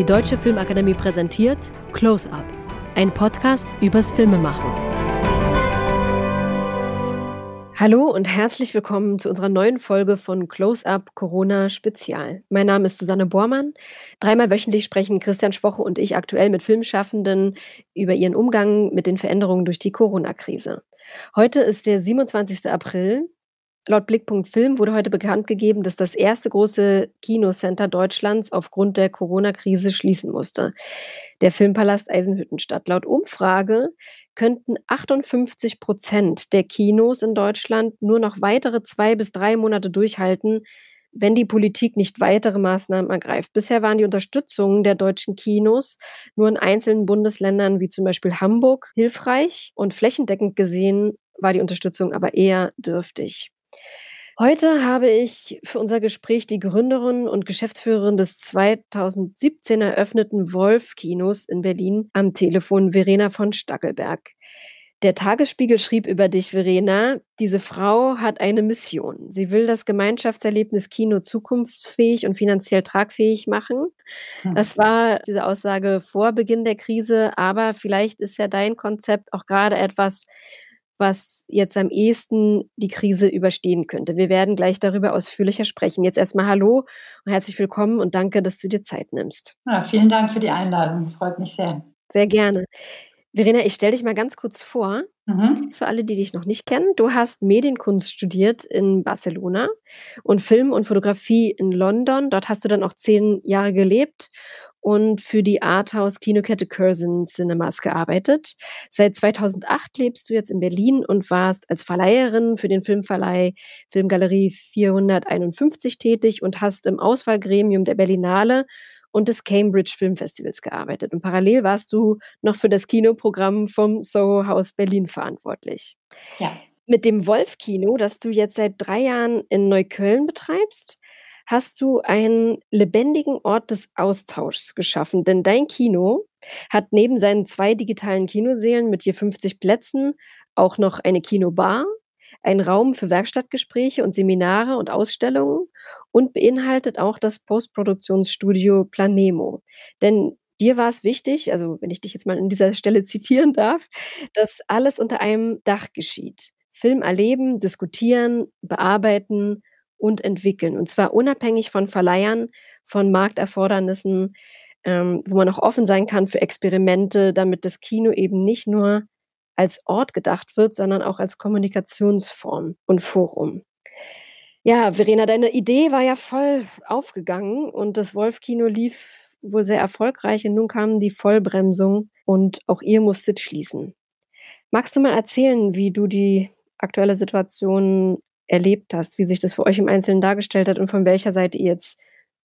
Die Deutsche Filmakademie präsentiert Close Up, ein Podcast übers Filmemachen. Hallo und herzlich willkommen zu unserer neuen Folge von Close Up Corona Spezial. Mein Name ist Susanne Bormann. Dreimal wöchentlich sprechen Christian Schwoche und ich aktuell mit Filmschaffenden über ihren Umgang mit den Veränderungen durch die Corona-Krise. Heute ist der 27. April. Laut Blickpunkt Film wurde heute bekannt gegeben, dass das erste große Kinocenter Deutschlands aufgrund der Corona-Krise schließen musste. Der Filmpalast Eisenhüttenstadt. Laut Umfrage könnten 58 Prozent der Kinos in Deutschland nur noch weitere zwei bis drei Monate durchhalten, wenn die Politik nicht weitere Maßnahmen ergreift. Bisher waren die Unterstützungen der deutschen Kinos nur in einzelnen Bundesländern wie zum Beispiel Hamburg hilfreich und flächendeckend gesehen war die Unterstützung aber eher dürftig. Heute habe ich für unser Gespräch die Gründerin und Geschäftsführerin des 2017 eröffneten Wolf-Kinos in Berlin am Telefon, Verena von Stackelberg. Der Tagesspiegel schrieb über dich, Verena, diese Frau hat eine Mission. Sie will das Gemeinschaftserlebnis Kino zukunftsfähig und finanziell tragfähig machen. Hm. Das war diese Aussage vor Beginn der Krise, aber vielleicht ist ja dein Konzept auch gerade etwas, was jetzt am ehesten die Krise überstehen könnte. Wir werden gleich darüber ausführlicher sprechen. Jetzt erstmal Hallo und herzlich willkommen und danke, dass du dir Zeit nimmst. Ja, vielen Dank für die Einladung. Freut mich sehr. Sehr gerne. Verena, ich stelle dich mal ganz kurz vor, mhm. für alle, die dich noch nicht kennen. Du hast Medienkunst studiert in Barcelona und Film und Fotografie in London. Dort hast du dann auch zehn Jahre gelebt und für die Arthouse-Kinokette Curzon Cinemas gearbeitet. Seit 2008 lebst du jetzt in Berlin und warst als Verleiherin für den Filmverleih Filmgalerie 451 tätig und hast im Auswahlgremium der Berlinale und des Cambridge Filmfestivals gearbeitet. Und parallel warst du noch für das Kinoprogramm vom Soho House Berlin verantwortlich. Ja. Mit dem Wolf-Kino, das du jetzt seit drei Jahren in Neukölln betreibst, hast du einen lebendigen Ort des Austauschs geschaffen. Denn dein Kino hat neben seinen zwei digitalen Kinosälen mit je 50 Plätzen auch noch eine Kinobar, einen Raum für Werkstattgespräche und Seminare und Ausstellungen und beinhaltet auch das Postproduktionsstudio Planemo. Denn dir war es wichtig, also wenn ich dich jetzt mal an dieser Stelle zitieren darf, dass alles unter einem Dach geschieht. Film erleben, diskutieren, bearbeiten und entwickeln. Und zwar unabhängig von Verleihern, von Markterfordernissen, ähm, wo man auch offen sein kann für Experimente, damit das Kino eben nicht nur als Ort gedacht wird, sondern auch als Kommunikationsform und Forum. Ja, Verena, deine Idee war ja voll aufgegangen und das Wolf-Kino lief wohl sehr erfolgreich und nun kam die Vollbremsung und auch ihr musstet schließen. Magst du mal erzählen, wie du die aktuelle Situation erlebt hast, wie sich das für euch im Einzelnen dargestellt hat und von welcher Seite ihr jetzt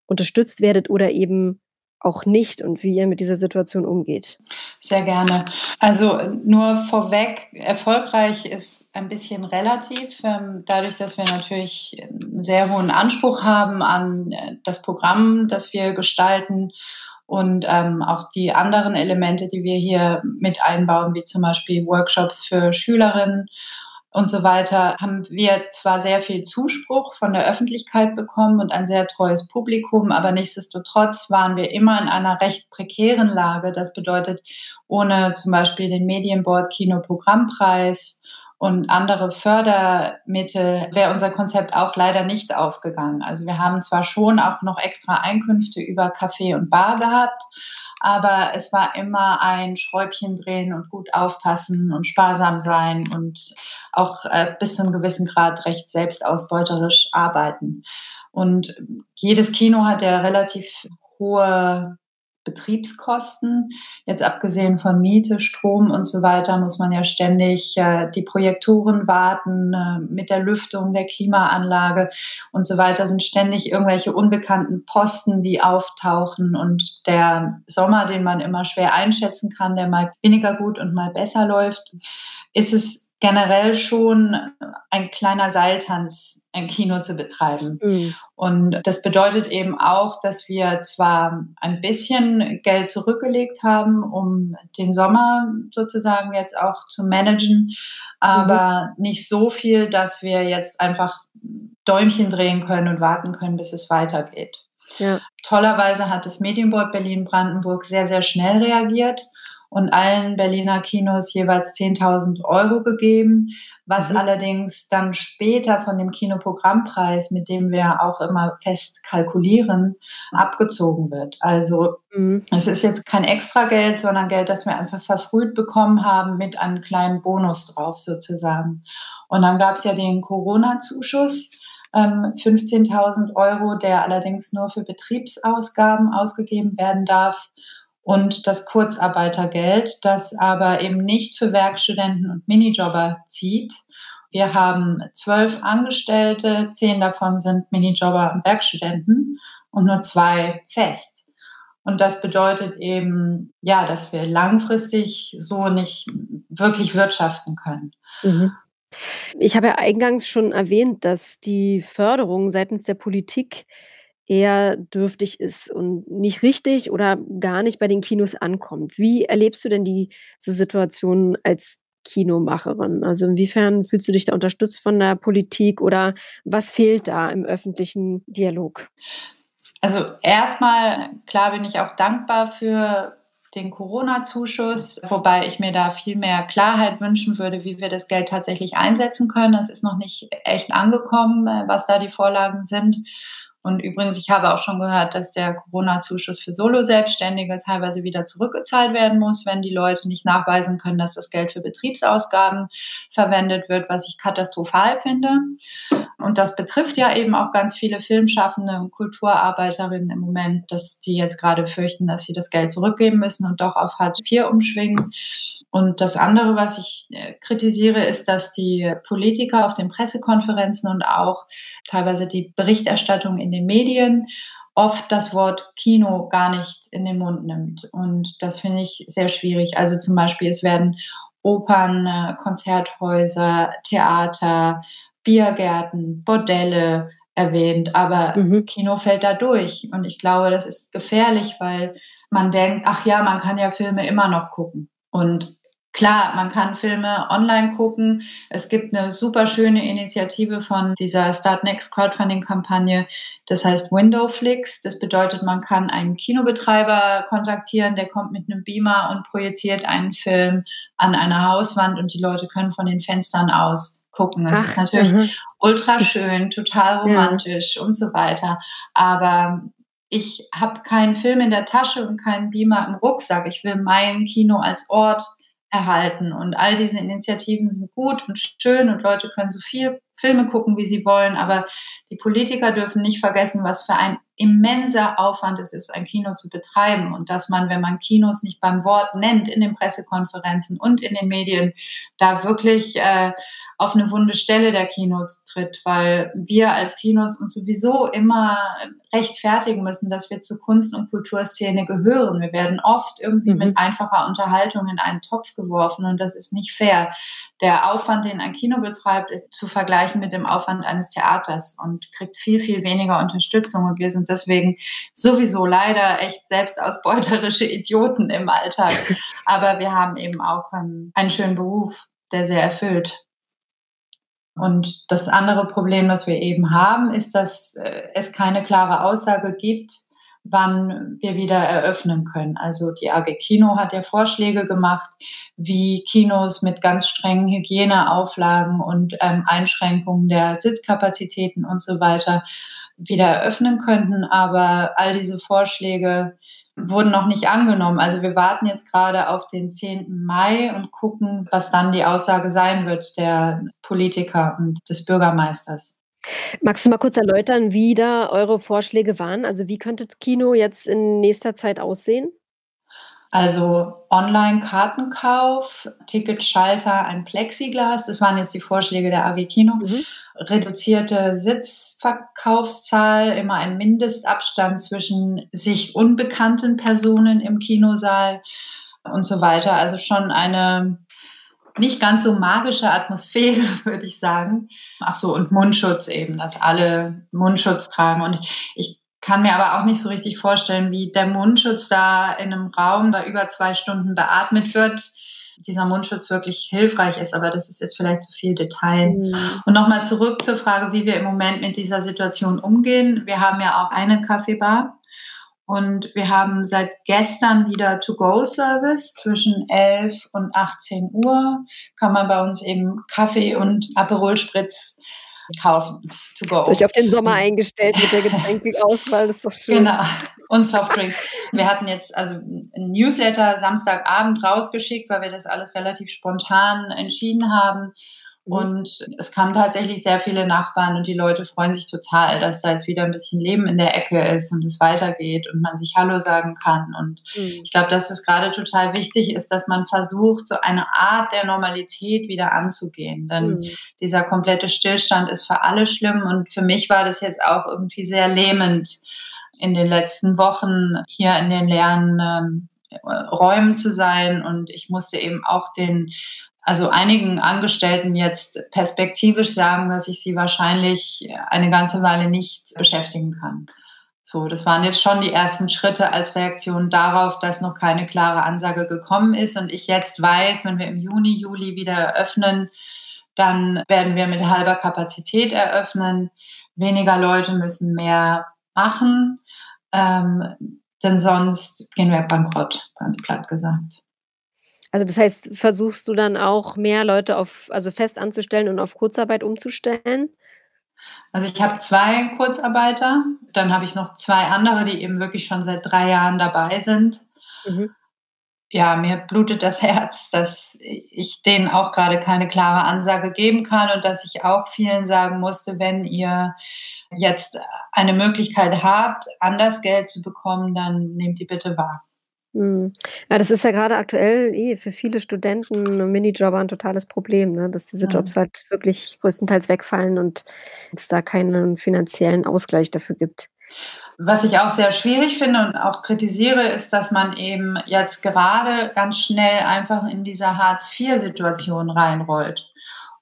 unterstützt werdet oder eben auch nicht und wie ihr mit dieser Situation umgeht. Sehr gerne. Also nur vorweg, erfolgreich ist ein bisschen relativ, ähm, dadurch, dass wir natürlich einen sehr hohen Anspruch haben an äh, das Programm, das wir gestalten und ähm, auch die anderen Elemente, die wir hier mit einbauen, wie zum Beispiel Workshops für Schülerinnen und so weiter, haben wir zwar sehr viel Zuspruch von der Öffentlichkeit bekommen und ein sehr treues Publikum, aber nichtsdestotrotz waren wir immer in einer recht prekären Lage. Das bedeutet, ohne zum Beispiel den Medienboard Kinoprogrammpreis und andere Fördermittel wäre unser Konzept auch leider nicht aufgegangen. Also wir haben zwar schon auch noch extra Einkünfte über Café und Bar gehabt, aber es war immer ein Schräubchen drehen und gut aufpassen und sparsam sein und auch äh, bis zu einem gewissen Grad recht selbstausbeuterisch arbeiten. Und jedes Kino hat ja relativ hohe Betriebskosten. Jetzt abgesehen von Miete, Strom und so weiter muss man ja ständig äh, die Projektoren warten äh, mit der Lüftung der Klimaanlage und so weiter sind ständig irgendwelche unbekannten Posten, die auftauchen und der Sommer, den man immer schwer einschätzen kann, der mal weniger gut und mal besser läuft, ist es generell schon ein kleiner Seiltanz, ein Kino zu betreiben. Mhm. Und das bedeutet eben auch, dass wir zwar ein bisschen Geld zurückgelegt haben, um den Sommer sozusagen jetzt auch zu managen, aber mhm. nicht so viel, dass wir jetzt einfach Däumchen drehen können und warten können, bis es weitergeht. Ja. Tollerweise hat das Medienboard Berlin-Brandenburg sehr, sehr schnell reagiert und allen Berliner Kinos jeweils 10.000 Euro gegeben, was mhm. allerdings dann später von dem Kinoprogrammpreis, mit dem wir auch immer fest kalkulieren, abgezogen wird. Also mhm. es ist jetzt kein Extrageld, sondern Geld, das wir einfach verfrüht bekommen haben mit einem kleinen Bonus drauf sozusagen. Und dann gab es ja den Corona-Zuschuss. 15.000 ähm, Euro, der allerdings nur für Betriebsausgaben ausgegeben werden darf und das Kurzarbeitergeld, das aber eben nicht für Werkstudenten und Minijobber zieht. Wir haben zwölf Angestellte, zehn davon sind Minijobber und Werkstudenten und nur zwei fest. Und das bedeutet eben, ja, dass wir langfristig so nicht wirklich wirtschaften können. Mhm. Ich habe ja eingangs schon erwähnt, dass die Förderung seitens der Politik eher dürftig ist und nicht richtig oder gar nicht bei den Kinos ankommt. Wie erlebst du denn diese Situation als Kinomacherin? Also inwiefern fühlst du dich da unterstützt von der Politik oder was fehlt da im öffentlichen Dialog? Also erstmal, klar bin ich auch dankbar für den Corona-Zuschuss, wobei ich mir da viel mehr Klarheit wünschen würde, wie wir das Geld tatsächlich einsetzen können. Es ist noch nicht echt angekommen, was da die Vorlagen sind. Und übrigens, ich habe auch schon gehört, dass der Corona-Zuschuss für Solo-Selbstständige teilweise wieder zurückgezahlt werden muss, wenn die Leute nicht nachweisen können, dass das Geld für Betriebsausgaben verwendet wird, was ich katastrophal finde. Und das betrifft ja eben auch ganz viele Filmschaffende und Kulturarbeiterinnen im Moment, dass die jetzt gerade fürchten, dass sie das Geld zurückgeben müssen und doch auf Hartz IV umschwingen. Und das andere, was ich äh, kritisiere, ist, dass die Politiker auf den Pressekonferenzen und auch teilweise die Berichterstattung in den Medien oft das Wort Kino gar nicht in den Mund nimmt. Und das finde ich sehr schwierig. Also zum Beispiel, es werden Opern, äh, Konzerthäuser, Theater, Biergärten, Bordelle erwähnt, aber mhm. Kino fällt da durch. Und ich glaube, das ist gefährlich, weil man denkt, ach ja, man kann ja Filme immer noch gucken. Und Klar, man kann Filme online gucken. Es gibt eine super schöne Initiative von dieser Start Next Crowdfunding-Kampagne. Das heißt Windowflix. Das bedeutet, man kann einen Kinobetreiber kontaktieren, der kommt mit einem Beamer und projiziert einen Film an einer Hauswand und die Leute können von den Fenstern aus gucken. Es ist natürlich uh ultra schön, total romantisch ja. und so weiter. Aber ich habe keinen Film in der Tasche und keinen Beamer im Rucksack. Ich will mein Kino als Ort erhalten. Und all diese Initiativen sind gut und schön und Leute können so viel Filme gucken, wie sie wollen. Aber die Politiker dürfen nicht vergessen, was für ein immenser Aufwand es ist, ein Kino zu betreiben und dass man, wenn man Kinos nicht beim Wort nennt in den Pressekonferenzen und in den Medien, da wirklich äh, auf eine wunde Stelle der Kinos tritt, weil wir als Kinos uns sowieso immer rechtfertigen müssen, dass wir zur Kunst- und Kulturszene gehören. Wir werden oft irgendwie mhm. mit einfacher Unterhaltung in einen Topf geworfen und das ist nicht fair. Der Aufwand, den ein Kino betreibt, ist zu vergleichen mit dem Aufwand eines Theaters und kriegt viel, viel weniger Unterstützung und wir sind deswegen sowieso leider echt selbstausbeuterische Idioten im Alltag. Aber wir haben eben auch einen, einen schönen Beruf, der sehr erfüllt. Und das andere Problem, das wir eben haben, ist, dass äh, es keine klare Aussage gibt, wann wir wieder eröffnen können. Also die AG Kino hat ja Vorschläge gemacht, wie Kinos mit ganz strengen Hygieneauflagen und ähm, Einschränkungen der Sitzkapazitäten und so weiter wieder eröffnen könnten. Aber all diese Vorschläge wurden noch nicht angenommen. Also wir warten jetzt gerade auf den 10. Mai und gucken, was dann die Aussage sein wird der Politiker und des Bürgermeisters. Magst du mal kurz erläutern, wie da eure Vorschläge waren? Also wie könnte Kino jetzt in nächster Zeit aussehen? Also Online-Kartenkauf, Ticketschalter, ein Plexiglas, das waren jetzt die Vorschläge der AG Kino. Mhm. Reduzierte Sitzverkaufszahl, immer ein Mindestabstand zwischen sich unbekannten Personen im Kinosaal und so weiter. Also schon eine nicht ganz so magische Atmosphäre, würde ich sagen. Ach so, und Mundschutz eben, dass alle Mundschutz tragen. Und ich kann mir aber auch nicht so richtig vorstellen, wie der Mundschutz da in einem Raum, da über zwei Stunden beatmet wird, dieser Mundschutz wirklich hilfreich ist, aber das ist jetzt vielleicht zu viel Detail. Mhm. Und nochmal zurück zur Frage, wie wir im Moment mit dieser Situation umgehen. Wir haben ja auch eine Kaffeebar und wir haben seit gestern wieder To-Go-Service zwischen 11 und 18 Uhr. Kann man bei uns eben Kaffee und Aperol Spritz kaufen. To go. Durch auf den Sommer eingestellt mit der Getränkeauswahl, das ist doch schön. Genau. Und Softdrinks. Wir hatten jetzt also ein Newsletter Samstagabend rausgeschickt, weil wir das alles relativ spontan entschieden haben. Mhm. Und es kamen tatsächlich sehr viele Nachbarn und die Leute freuen sich total, dass da jetzt wieder ein bisschen Leben in der Ecke ist und es weitergeht und man sich Hallo sagen kann. Und mhm. ich glaube, dass es gerade total wichtig ist, dass man versucht, so eine Art der Normalität wieder anzugehen. Denn mhm. dieser komplette Stillstand ist für alle schlimm und für mich war das jetzt auch irgendwie sehr lähmend in den letzten Wochen hier in den leeren ähm, Räumen zu sein und ich musste eben auch den also einigen Angestellten jetzt perspektivisch sagen, dass ich sie wahrscheinlich eine ganze Weile nicht beschäftigen kann. So, das waren jetzt schon die ersten Schritte als Reaktion darauf, dass noch keine klare Ansage gekommen ist und ich jetzt weiß, wenn wir im Juni, Juli wieder eröffnen, dann werden wir mit halber Kapazität eröffnen. Weniger Leute müssen mehr machen, ähm, denn sonst gehen wir bankrott, ganz platt gesagt. Also das heißt, versuchst du dann auch mehr Leute auf, also fest anzustellen und auf Kurzarbeit umzustellen? Also ich habe zwei Kurzarbeiter, dann habe ich noch zwei andere, die eben wirklich schon seit drei Jahren dabei sind. Mhm. Ja, mir blutet das Herz, dass ich denen auch gerade keine klare Ansage geben kann und dass ich auch vielen sagen musste, wenn ihr jetzt eine Möglichkeit habt, anders Geld zu bekommen, dann nehmt die bitte wahr. Mhm. Ja, das ist ja gerade aktuell eh für viele Studenten Minijobber ein totales Problem, ne, dass diese Jobs halt wirklich größtenteils wegfallen und es da keinen finanziellen Ausgleich dafür gibt. Was ich auch sehr schwierig finde und auch kritisiere, ist, dass man eben jetzt gerade ganz schnell einfach in diese Hartz-IV-Situation reinrollt.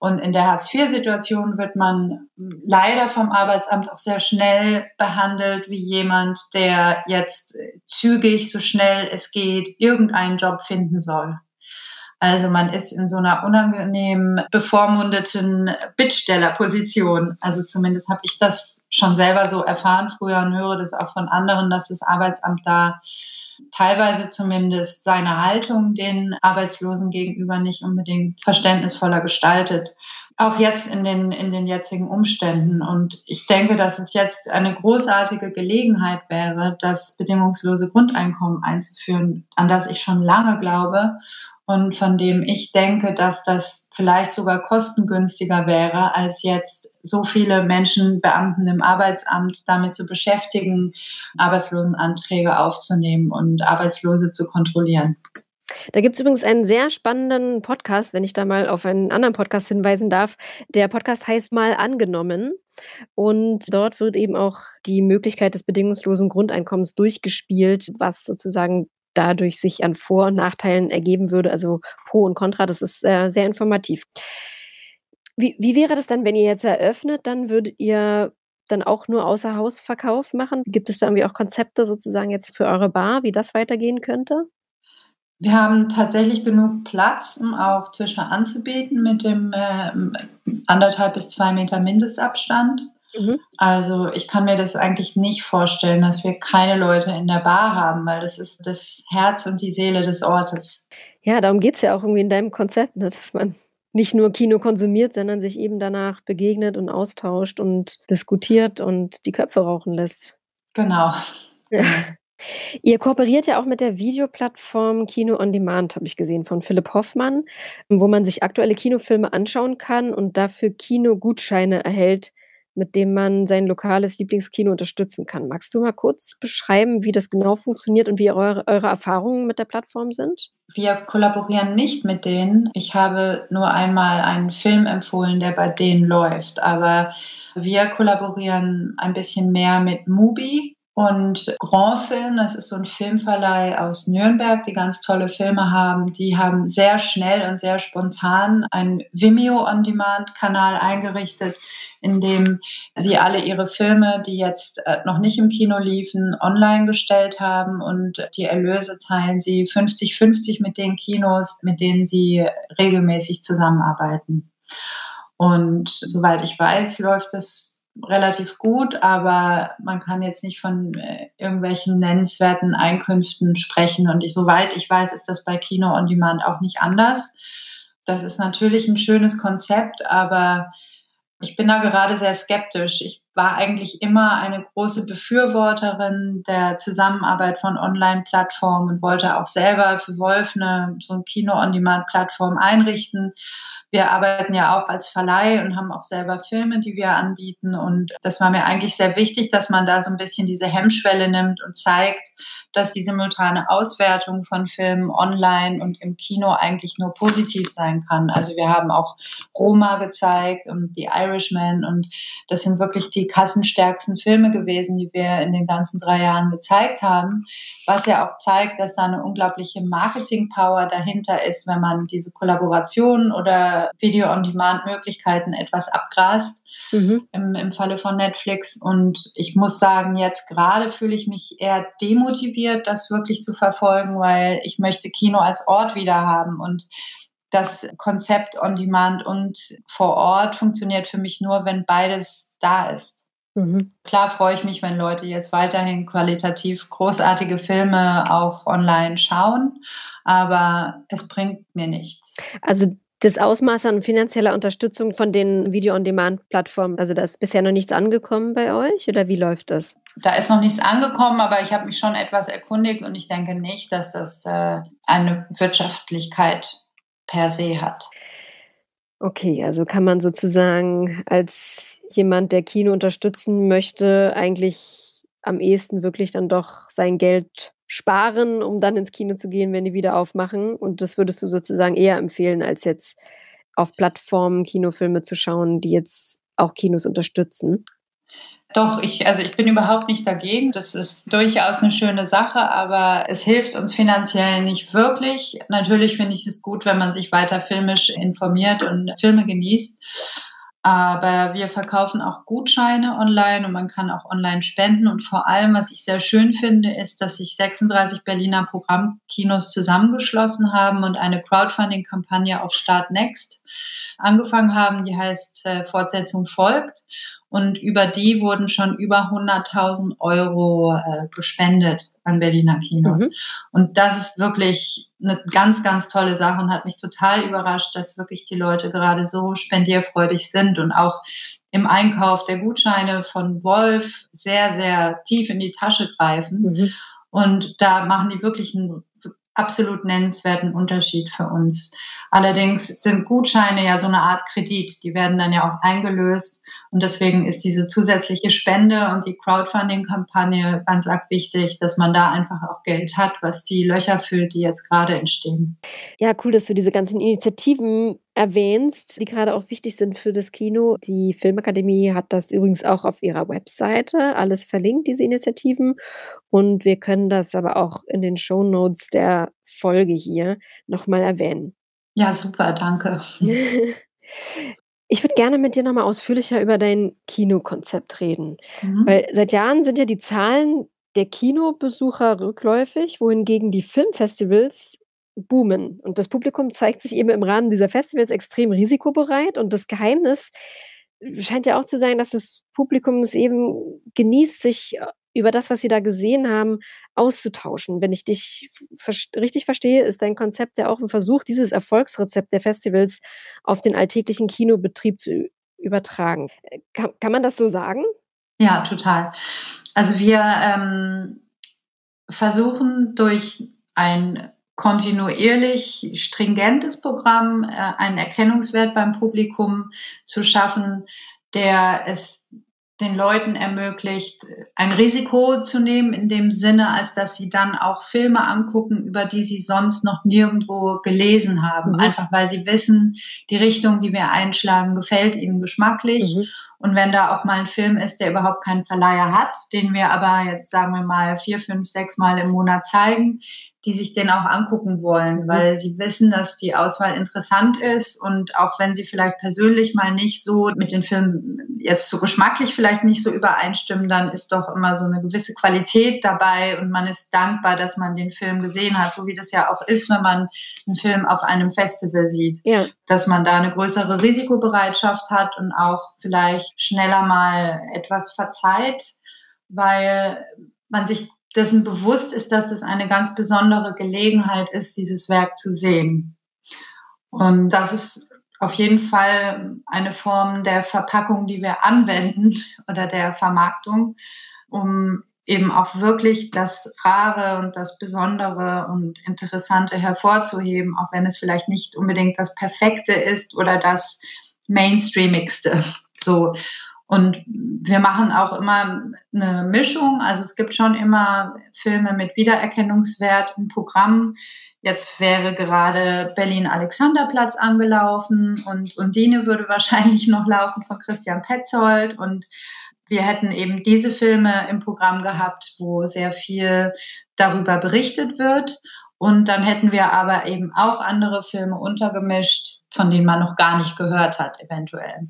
Und in der Hartz-IV-Situation wird man leider vom Arbeitsamt auch sehr schnell behandelt wie jemand, der jetzt zügig, so schnell es geht, irgendeinen Job finden soll. Also man ist in so einer unangenehmen, bevormundeten Bittstellerposition. Also zumindest habe ich das schon selber so erfahren früher und höre das auch von anderen, dass das Arbeitsamt da teilweise zumindest seine Haltung den Arbeitslosen gegenüber nicht unbedingt verständnisvoller gestaltet. Auch jetzt in den, in den jetzigen Umständen. Und ich denke, dass es jetzt eine großartige Gelegenheit wäre, das bedingungslose Grundeinkommen einzuführen, an das ich schon lange glaube und von dem ich denke, dass das vielleicht sogar kostengünstiger wäre, als jetzt so viele Menschen, Beamten im Arbeitsamt damit zu beschäftigen, Arbeitslosenanträge aufzunehmen und Arbeitslose zu kontrollieren. Da gibt es übrigens einen sehr spannenden Podcast, wenn ich da mal auf einen anderen Podcast hinweisen darf. Der Podcast heißt Mal angenommen. Und dort wird eben auch die Möglichkeit des bedingungslosen Grundeinkommens durchgespielt, was sozusagen dadurch sich an Vor- und Nachteilen ergeben würde, also Pro und Contra. Das ist äh, sehr informativ. Wie, wie wäre das dann, wenn ihr jetzt eröffnet? Dann würdet ihr dann auch nur Außerhausverkauf machen? Gibt es da irgendwie auch Konzepte sozusagen jetzt für eure Bar, wie das weitergehen könnte? Wir haben tatsächlich genug Platz, um auch Tische anzubieten mit dem äh, anderthalb bis zwei Meter Mindestabstand. Mhm. Also ich kann mir das eigentlich nicht vorstellen, dass wir keine Leute in der Bar haben, weil das ist das Herz und die Seele des Ortes. Ja, darum geht es ja auch irgendwie in deinem Konzept, ne? dass man nicht nur Kino konsumiert, sondern sich eben danach begegnet und austauscht und diskutiert und die Köpfe rauchen lässt. Genau. Ja. Ihr kooperiert ja auch mit der Videoplattform Kino on Demand, habe ich gesehen, von Philipp Hoffmann, wo man sich aktuelle Kinofilme anschauen kann und dafür Kinogutscheine erhält, mit dem man sein lokales Lieblingskino unterstützen kann. Magst du mal kurz beschreiben, wie das genau funktioniert und wie eure, eure Erfahrungen mit der Plattform sind? Wir kollaborieren nicht mit denen. Ich habe nur einmal einen Film empfohlen, der bei denen läuft. Aber wir kollaborieren ein bisschen mehr mit Mubi. Und Grand Film, das ist so ein Filmverleih aus Nürnberg, die ganz tolle Filme haben. Die haben sehr schnell und sehr spontan einen Vimeo On Demand Kanal eingerichtet, in dem sie alle ihre Filme, die jetzt äh, noch nicht im Kino liefen, online gestellt haben und die Erlöse teilen sie 50-50 mit den Kinos, mit denen sie regelmäßig zusammenarbeiten. Und soweit ich weiß, läuft das relativ gut, aber man kann jetzt nicht von äh, irgendwelchen nennenswerten Einkünften sprechen. Und ich, soweit ich weiß, ist das bei Kino on Demand auch nicht anders. Das ist natürlich ein schönes Konzept, aber ich bin da gerade sehr skeptisch. Ich war eigentlich immer eine große Befürworterin der Zusammenarbeit von Online-Plattformen und wollte auch selber für Wolf eine so eine Kino-on-Demand-Plattform einrichten wir arbeiten ja auch als Verleih und haben auch selber Filme, die wir anbieten. Und das war mir eigentlich sehr wichtig, dass man da so ein bisschen diese Hemmschwelle nimmt und zeigt, dass die simultane Auswertung von Filmen online und im Kino eigentlich nur positiv sein kann. Also wir haben auch Roma gezeigt und The Irishman und das sind wirklich die kassenstärksten Filme gewesen, die wir in den ganzen drei Jahren gezeigt haben, was ja auch zeigt, dass da eine unglaubliche Marketing-Power dahinter ist, wenn man diese Kollaborationen oder Video-on-Demand-Möglichkeiten etwas abgrast, mhm. im, im Falle von Netflix. Und ich muss sagen, jetzt gerade fühle ich mich eher demotiviert, das wirklich zu verfolgen, weil ich möchte Kino als Ort wieder haben und das Konzept on Demand und vor Ort funktioniert für mich nur, wenn beides da ist. Mhm. Klar freue ich mich, wenn Leute jetzt weiterhin qualitativ großartige Filme auch online schauen, aber es bringt mir nichts. Also das Ausmaß an finanzieller Unterstützung von den Video-on-Demand-Plattformen, also da ist bisher noch nichts angekommen bei euch oder wie läuft das? Da ist noch nichts angekommen, aber ich habe mich schon etwas erkundigt und ich denke nicht, dass das äh, eine Wirtschaftlichkeit per se hat. Okay, also kann man sozusagen als jemand, der Kino unterstützen möchte, eigentlich am ehesten wirklich dann doch sein Geld sparen, um dann ins Kino zu gehen, wenn die wieder aufmachen. Und das würdest du sozusagen eher empfehlen, als jetzt auf Plattformen Kinofilme zu schauen, die jetzt auch Kinos unterstützen? Doch, ich, also ich bin überhaupt nicht dagegen. Das ist durchaus eine schöne Sache, aber es hilft uns finanziell nicht wirklich. Natürlich finde ich es gut, wenn man sich weiter filmisch informiert und Filme genießt. Aber wir verkaufen auch Gutscheine online und man kann auch online spenden. Und vor allem, was ich sehr schön finde, ist, dass sich 36 Berliner Programmkinos zusammengeschlossen haben und eine Crowdfunding-Kampagne auf Start Next angefangen haben, die heißt äh, Fortsetzung folgt. Und über die wurden schon über 100.000 Euro äh, gespendet an Berliner Kinos. Mhm. Und das ist wirklich eine ganz, ganz tolle Sache und hat mich total überrascht, dass wirklich die Leute gerade so spendierfreudig sind und auch im Einkauf der Gutscheine von Wolf sehr, sehr tief in die Tasche greifen. Mhm. Und da machen die wirklich einen absolut nennenswerten Unterschied für uns. Allerdings sind Gutscheine ja so eine Art Kredit. Die werden dann ja auch eingelöst. Und deswegen ist diese zusätzliche Spende und die Crowdfunding-Kampagne ganz arg wichtig, dass man da einfach auch Geld hat, was die Löcher füllt, die jetzt gerade entstehen. Ja, cool, dass du diese ganzen Initiativen erwähnst, die gerade auch wichtig sind für das Kino. Die Filmakademie hat das übrigens auch auf ihrer Webseite alles verlinkt, diese Initiativen. Und wir können das aber auch in den Show Notes der Folge hier nochmal erwähnen. Ja, super, danke. Ich würde gerne mit dir nochmal ausführlicher über dein Kinokonzept reden. Mhm. Weil seit Jahren sind ja die Zahlen der Kinobesucher rückläufig, wohingegen die Filmfestivals boomen. Und das Publikum zeigt sich eben im Rahmen dieser Festivals extrem risikobereit. Und das Geheimnis scheint ja auch zu sein, dass das Publikum es eben genießt, sich äh, über das, was sie da gesehen haben, auszutauschen. Wenn ich dich richtig verstehe, ist dein Konzept ja auch ein Versuch, dieses Erfolgsrezept der Festivals auf den alltäglichen Kinobetrieb zu übertragen. Äh, kann, kann man das so sagen? Ja, total. Also wir ähm, versuchen durch ein kontinuierlich stringentes Programm, äh, einen Erkennungswert beim Publikum zu schaffen, der es den Leuten ermöglicht, ein Risiko zu nehmen in dem Sinne, als dass sie dann auch Filme angucken, über die sie sonst noch nirgendwo gelesen haben. Mhm. Einfach weil sie wissen, die Richtung, die wir einschlagen, gefällt ihnen geschmacklich. Mhm. Und wenn da auch mal ein Film ist, der überhaupt keinen Verleiher hat, den wir aber jetzt sagen wir mal vier, fünf, sechs Mal im Monat zeigen, die sich den auch angucken wollen, mhm. weil sie wissen, dass die Auswahl interessant ist und auch wenn sie vielleicht persönlich mal nicht so mit den Filmen jetzt so geschmacklich vielleicht nicht so übereinstimmen, dann ist doch immer so eine gewisse Qualität dabei und man ist dankbar, dass man den Film gesehen hat, so wie das ja auch ist, wenn man einen Film auf einem Festival sieht, ja. dass man da eine größere Risikobereitschaft hat und auch vielleicht schneller mal etwas verzeiht, weil man sich dessen bewusst ist, dass das eine ganz besondere Gelegenheit ist, dieses Werk zu sehen. Und das ist auf jeden Fall eine Form der Verpackung, die wir anwenden oder der Vermarktung, um eben auch wirklich das Rare und das Besondere und Interessante hervorzuheben, auch wenn es vielleicht nicht unbedingt das Perfekte ist oder das Mainstreamigste. So. Und wir machen auch immer eine Mischung. Also es gibt schon immer Filme mit Wiedererkennungswert im Programm. Jetzt wäre gerade Berlin-Alexanderplatz angelaufen und Undine würde wahrscheinlich noch laufen von Christian Petzold. Und wir hätten eben diese Filme im Programm gehabt, wo sehr viel darüber berichtet wird. Und dann hätten wir aber eben auch andere Filme untergemischt, von denen man noch gar nicht gehört hat, eventuell.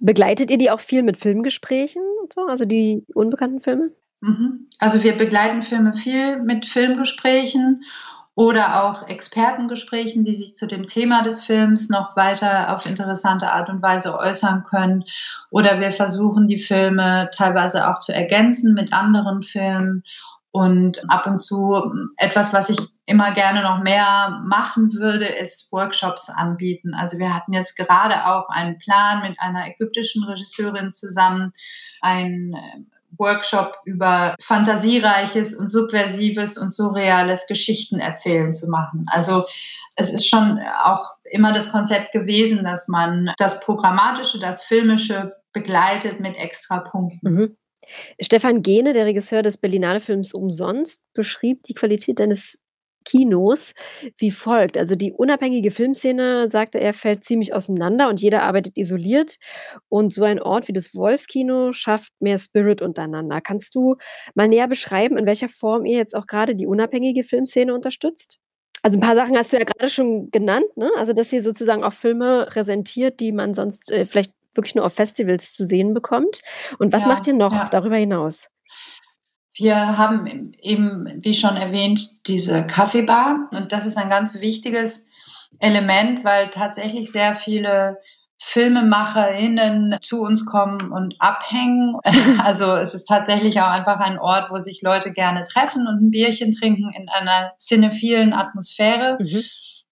Begleitet ihr die auch viel mit Filmgesprächen und so, also die unbekannten Filme? Mhm. Also wir begleiten Filme viel mit Filmgesprächen oder auch Expertengesprächen, die sich zu dem Thema des Films noch weiter auf interessante Art und Weise äußern können. Oder wir versuchen die Filme teilweise auch zu ergänzen mit anderen Filmen und ab und zu etwas, was ich immer gerne noch mehr machen würde, ist Workshops anbieten. Also wir hatten jetzt gerade auch einen Plan mit einer ägyptischen Regisseurin zusammen, ein äh, Workshop über fantasiereiches und subversives und surreales Geschichtenerzählen zu machen. Also es ist schon auch immer das Konzept gewesen, dass man das Programmatische, das Filmische begleitet mit extra Punkten. Mhm. Stefan Gehne, der Regisseur des Berlinale Films Umsonst, beschrieb die Qualität deines Kinos wie folgt. Also die unabhängige Filmszene, sagte er, fällt ziemlich auseinander und jeder arbeitet isoliert. Und so ein Ort wie das Wolf-Kino schafft mehr Spirit untereinander. Kannst du mal näher beschreiben, in welcher Form ihr jetzt auch gerade die unabhängige Filmszene unterstützt? Also ein paar Sachen hast du ja gerade schon genannt, ne? Also dass ihr sozusagen auch Filme präsentiert, die man sonst äh, vielleicht wirklich nur auf Festivals zu sehen bekommt. Und was ja, macht ihr noch ja. darüber hinaus? Wir haben eben, wie schon erwähnt, diese Kaffeebar. Und das ist ein ganz wichtiges Element, weil tatsächlich sehr viele FilmemacherInnen zu uns kommen und abhängen. Also es ist tatsächlich auch einfach ein Ort, wo sich Leute gerne treffen und ein Bierchen trinken in einer cinephilen Atmosphäre. Mhm.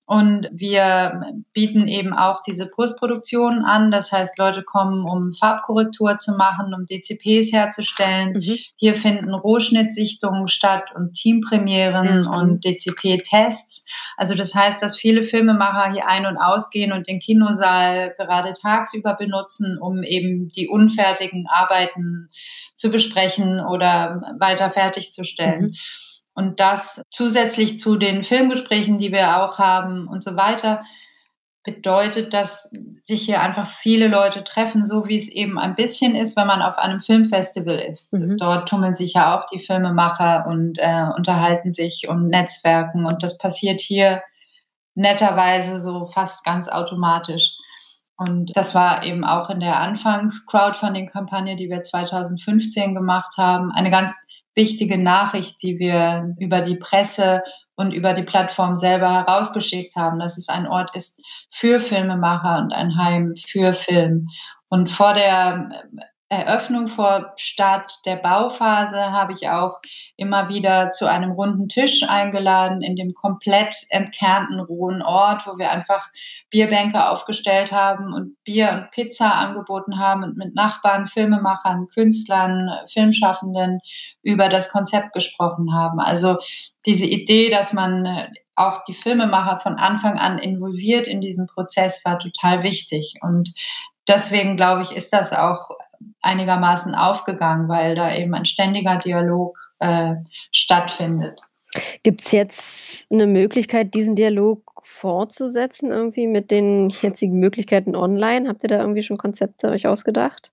Und wir bieten eben auch diese Postproduktion an. Das heißt, Leute kommen, um Farbkorrektur zu machen, um DCPs herzustellen. Mhm. Hier finden Rohschnittsichtungen statt und Teampremieren mhm. und DCP-Tests. Also das heißt, dass viele Filmemacher hier ein- und ausgehen und den Kinosaal gerade tagsüber benutzen, um eben die unfertigen Arbeiten zu besprechen oder weiter fertigzustellen. Mhm. Und das zusätzlich zu den Filmgesprächen, die wir auch haben und so weiter, bedeutet, dass sich hier einfach viele Leute treffen, so wie es eben ein bisschen ist, wenn man auf einem Filmfestival ist. Mhm. Dort tummeln sich ja auch die Filmemacher und äh, unterhalten sich und netzwerken. Und das passiert hier netterweise so fast ganz automatisch. Und das war eben auch in der Anfangs-Crowdfunding-Kampagne, die wir 2015 gemacht haben, eine ganz wichtige Nachricht, die wir über die Presse und über die Plattform selber herausgeschickt haben, dass es ein Ort ist für Filmemacher und ein Heim für Film. Und vor der Eröffnung vor Start der Bauphase habe ich auch immer wieder zu einem runden Tisch eingeladen in dem komplett entkernten rohen Ort, wo wir einfach Bierbänke aufgestellt haben und Bier und Pizza angeboten haben und mit Nachbarn, Filmemachern, Künstlern, Filmschaffenden über das Konzept gesprochen haben. Also diese Idee, dass man auch die Filmemacher von Anfang an involviert in diesen Prozess war total wichtig. Und deswegen glaube ich, ist das auch einigermaßen aufgegangen, weil da eben ein ständiger Dialog äh, stattfindet. Gibt es jetzt eine Möglichkeit, diesen Dialog fortzusetzen, irgendwie mit den jetzigen Möglichkeiten online? Habt ihr da irgendwie schon Konzepte euch ausgedacht?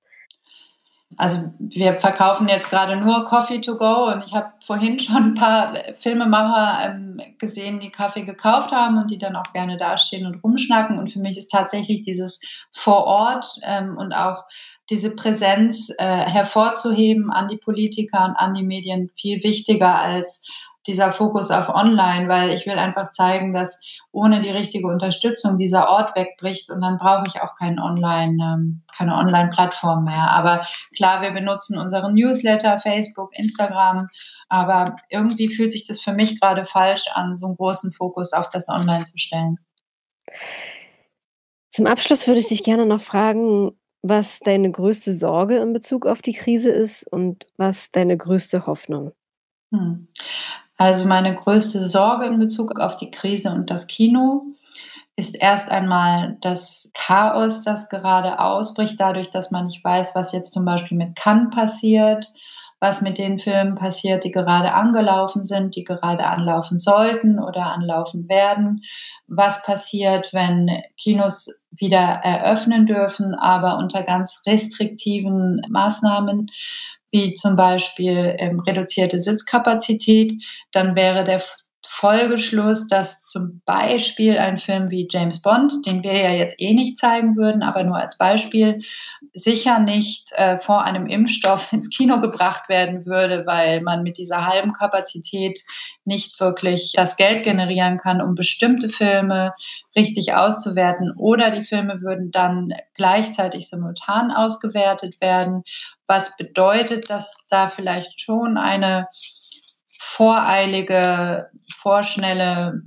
Also wir verkaufen jetzt gerade nur Coffee to go und ich habe vorhin schon ein paar Filmemacher ähm, gesehen, die Kaffee gekauft haben und die dann auch gerne dastehen und rumschnacken. Und für mich ist tatsächlich dieses vor Ort ähm, und auch diese Präsenz äh, hervorzuheben an die Politiker und an die Medien viel wichtiger als dieser Fokus auf Online, weil ich will einfach zeigen, dass ohne die richtige Unterstützung dieser Ort wegbricht und dann brauche ich auch kein Online, ähm, keine Online-Plattform mehr. Aber klar, wir benutzen unseren Newsletter, Facebook, Instagram, aber irgendwie fühlt sich das für mich gerade falsch an, so einen großen Fokus auf das Online zu stellen. Zum Abschluss würde ich dich gerne noch fragen, was deine größte Sorge in Bezug auf die Krise ist und was deine größte Hoffnung. Hm. Also meine größte Sorge in Bezug auf die Krise und das Kino ist erst einmal das Chaos, das gerade ausbricht, dadurch, dass man nicht weiß, was jetzt zum Beispiel mit Cannes passiert, was mit den Filmen passiert, die gerade angelaufen sind, die gerade anlaufen sollten oder anlaufen werden, was passiert, wenn Kinos wieder eröffnen dürfen, aber unter ganz restriktiven Maßnahmen wie zum Beispiel ähm, reduzierte Sitzkapazität, dann wäre der Folgeschluss, dass zum Beispiel ein Film wie James Bond, den wir ja jetzt eh nicht zeigen würden, aber nur als Beispiel, sicher nicht äh, vor einem Impfstoff ins Kino gebracht werden würde, weil man mit dieser halben Kapazität nicht wirklich das Geld generieren kann, um bestimmte Filme richtig auszuwerten. Oder die Filme würden dann gleichzeitig simultan ausgewertet werden was bedeutet, dass da vielleicht schon eine voreilige, vorschnelle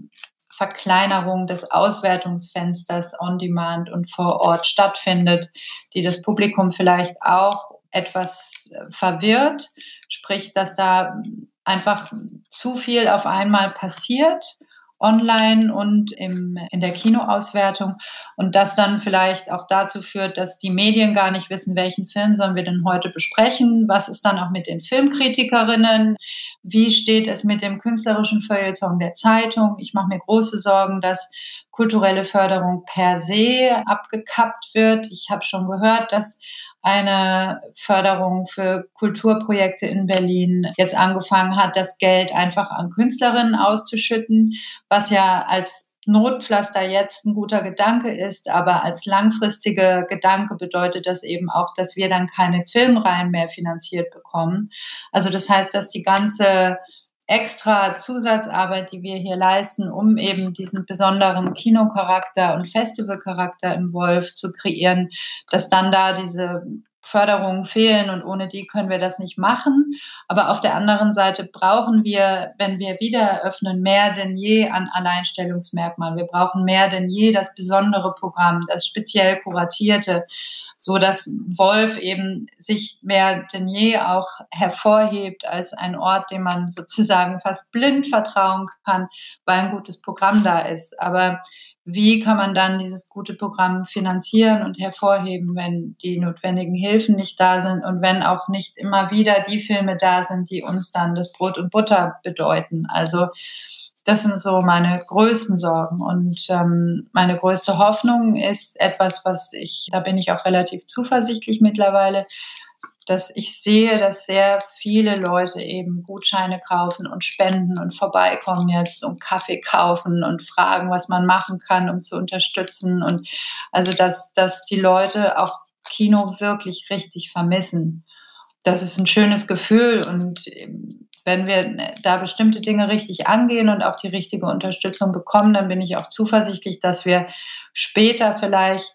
Verkleinerung des Auswertungsfensters on demand und vor Ort stattfindet, die das Publikum vielleicht auch etwas verwirrt, sprich, dass da einfach zu viel auf einmal passiert online und im, in der Kinoauswertung und das dann vielleicht auch dazu führt, dass die Medien gar nicht wissen, welchen Film sollen wir denn heute besprechen, was ist dann auch mit den Filmkritikerinnen, wie steht es mit dem künstlerischen Feuilleton der Zeitung. Ich mache mir große Sorgen, dass kulturelle Förderung per se abgekappt wird. Ich habe schon gehört, dass eine Förderung für Kulturprojekte in Berlin jetzt angefangen hat, das Geld einfach an Künstlerinnen auszuschütten, was ja als Notpflaster jetzt ein guter Gedanke ist, aber als langfristige Gedanke bedeutet das eben auch, dass wir dann keine Filmreihen mehr finanziert bekommen. Also das heißt, dass die ganze extra Zusatzarbeit, die wir hier leisten, um eben diesen besonderen Kinocharakter und Festivalcharakter im Wolf zu kreieren, dass dann da diese Förderungen fehlen und ohne die können wir das nicht machen. Aber auf der anderen Seite brauchen wir, wenn wir wieder eröffnen, mehr denn je an Alleinstellungsmerkmalen. Wir brauchen mehr denn je das besondere Programm, das speziell kuratierte so dass Wolf eben sich mehr denn je auch hervorhebt als ein Ort, dem man sozusagen fast blind vertrauen kann, weil ein gutes Programm da ist. Aber wie kann man dann dieses gute Programm finanzieren und hervorheben, wenn die notwendigen Hilfen nicht da sind und wenn auch nicht immer wieder die Filme da sind, die uns dann das Brot und Butter bedeuten. Also das sind so meine größten Sorgen. Und ähm, meine größte Hoffnung ist etwas, was ich, da bin ich auch relativ zuversichtlich mittlerweile, dass ich sehe, dass sehr viele Leute eben Gutscheine kaufen und spenden und vorbeikommen jetzt und Kaffee kaufen und fragen, was man machen kann, um zu unterstützen. Und also, dass, dass die Leute auch Kino wirklich richtig vermissen. Das ist ein schönes Gefühl und wenn wir da bestimmte Dinge richtig angehen und auch die richtige Unterstützung bekommen, dann bin ich auch zuversichtlich, dass wir später vielleicht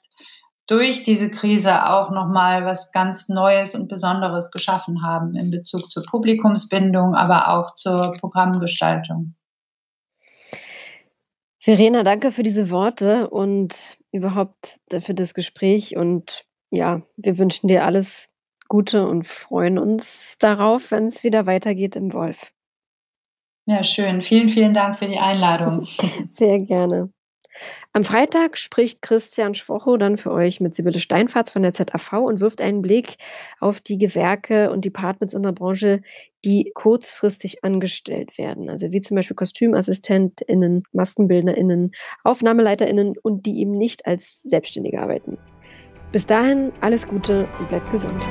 durch diese Krise auch noch mal was ganz Neues und Besonderes geschaffen haben in Bezug zur Publikumsbindung, aber auch zur Programmgestaltung. Verena, danke für diese Worte und überhaupt für das Gespräch und ja, wir wünschen dir alles Gute und freuen uns darauf, wenn es wieder weitergeht im Wolf. Ja, schön. Vielen, vielen Dank für die Einladung. Sehr gerne. Am Freitag spricht Christian Schwocho dann für euch mit Sibylle Steinfatz von der ZAV und wirft einen Blick auf die Gewerke und Departments unserer Branche, die kurzfristig angestellt werden. Also wie zum Beispiel KostümassistentInnen, MaskenbildnerInnen, AufnahmeleiterInnen und die eben nicht als Selbstständige arbeiten. Bis dahin alles Gute und bleibt gesund.